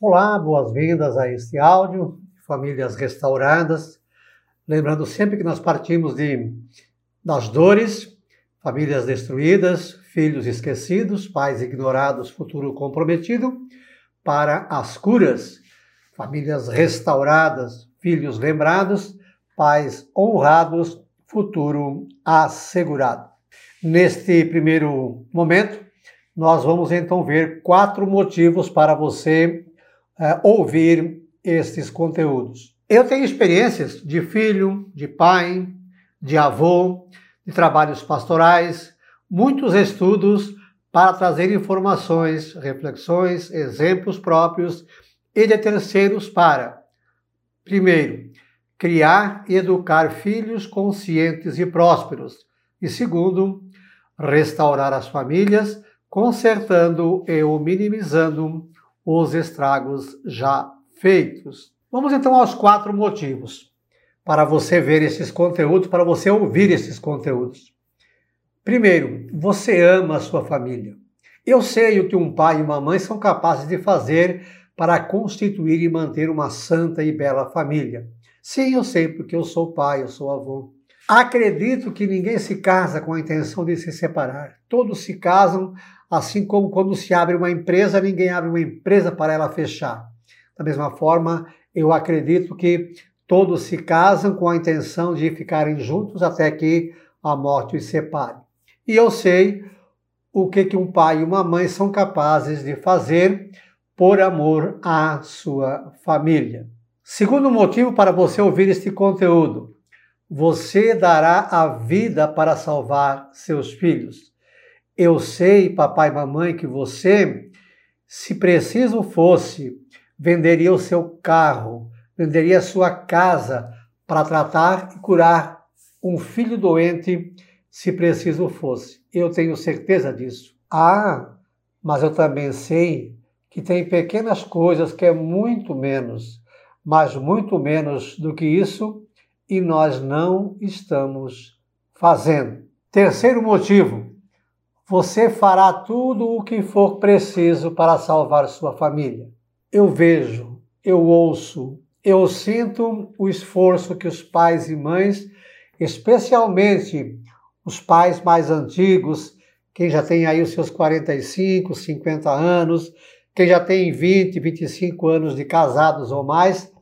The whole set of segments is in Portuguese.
Olá, boas-vindas a este áudio, famílias restauradas. Lembrando sempre que nós partimos de, das dores, famílias destruídas, filhos esquecidos, pais ignorados, futuro comprometido, para as curas, famílias restauradas, filhos lembrados, pais honrados, futuro assegurado. Neste primeiro momento, nós vamos então ver quatro motivos para você uh, ouvir estes conteúdos. Eu tenho experiências de filho, de pai, de avô, de trabalhos pastorais, muitos estudos para trazer informações, reflexões, exemplos próprios e de terceiros para, primeiro, criar e educar filhos conscientes e prósperos, e segundo, restaurar as famílias, consertando e minimizando os estragos já feitos. Vamos então aos quatro motivos para você ver esses conteúdos, para você ouvir esses conteúdos. Primeiro, você ama a sua família. Eu sei o que um pai e uma mãe são capazes de fazer para constituir e manter uma santa e bela família. Sim, eu sei, porque eu sou pai, eu sou avô. Acredito que ninguém se casa com a intenção de se separar. Todos se casam Assim como quando se abre uma empresa, ninguém abre uma empresa para ela fechar. Da mesma forma, eu acredito que todos se casam com a intenção de ficarem juntos até que a morte os separe. E eu sei o que, que um pai e uma mãe são capazes de fazer por amor à sua família. Segundo motivo para você ouvir este conteúdo: você dará a vida para salvar seus filhos. Eu sei, papai e mamãe, que você, se preciso fosse, venderia o seu carro, venderia a sua casa para tratar e curar um filho doente, se preciso fosse. Eu tenho certeza disso. Ah, mas eu também sei que tem pequenas coisas que é muito menos, mas muito menos do que isso, e nós não estamos fazendo. Terceiro motivo, você fará tudo o que for preciso para salvar sua família. Eu vejo, eu ouço, eu sinto o esforço que os pais e mães, especialmente os pais mais antigos, quem já tem aí os seus 45, 50 anos, quem já tem 20, 25 anos de casados ou mais,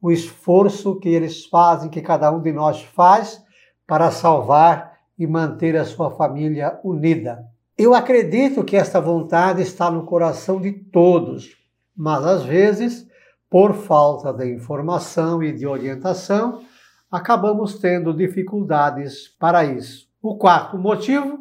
o esforço que eles fazem, que cada um de nós faz para salvar e manter a sua família unida. Eu acredito que esta vontade está no coração de todos, mas às vezes, por falta de informação e de orientação, acabamos tendo dificuldades para isso. O quarto motivo,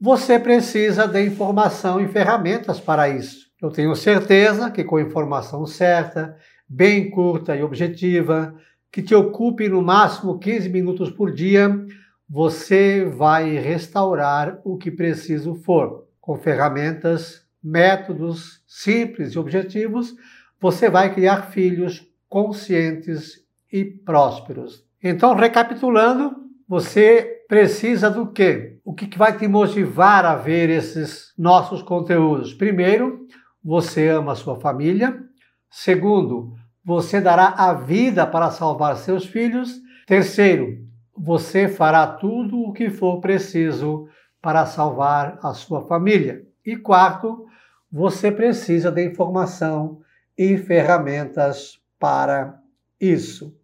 você precisa de informação e ferramentas para isso. Eu tenho certeza que com informação certa, bem curta e objetiva, que te ocupe no máximo 15 minutos por dia, você vai restaurar o que preciso for. Com ferramentas, métodos simples e objetivos, você vai criar filhos conscientes e prósperos. Então, recapitulando, você precisa do quê? O que vai te motivar a ver esses nossos conteúdos? Primeiro, você ama a sua família. Segundo, você dará a vida para salvar seus filhos. Terceiro, você fará tudo o que for preciso para salvar a sua família. E quarto, você precisa de informação e ferramentas para isso.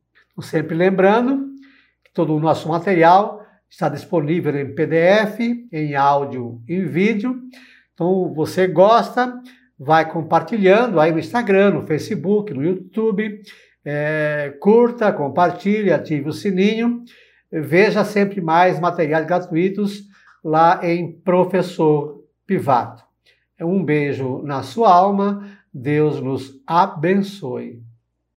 Sempre lembrando que todo o nosso material está disponível em PDF, em áudio e em vídeo. Então, você gosta, vai compartilhando aí no Instagram, no Facebook, no YouTube. É, curta, compartilhe, ative o sininho Veja sempre mais materiais gratuitos lá em Professor Pivato. Um beijo na sua alma, Deus nos abençoe.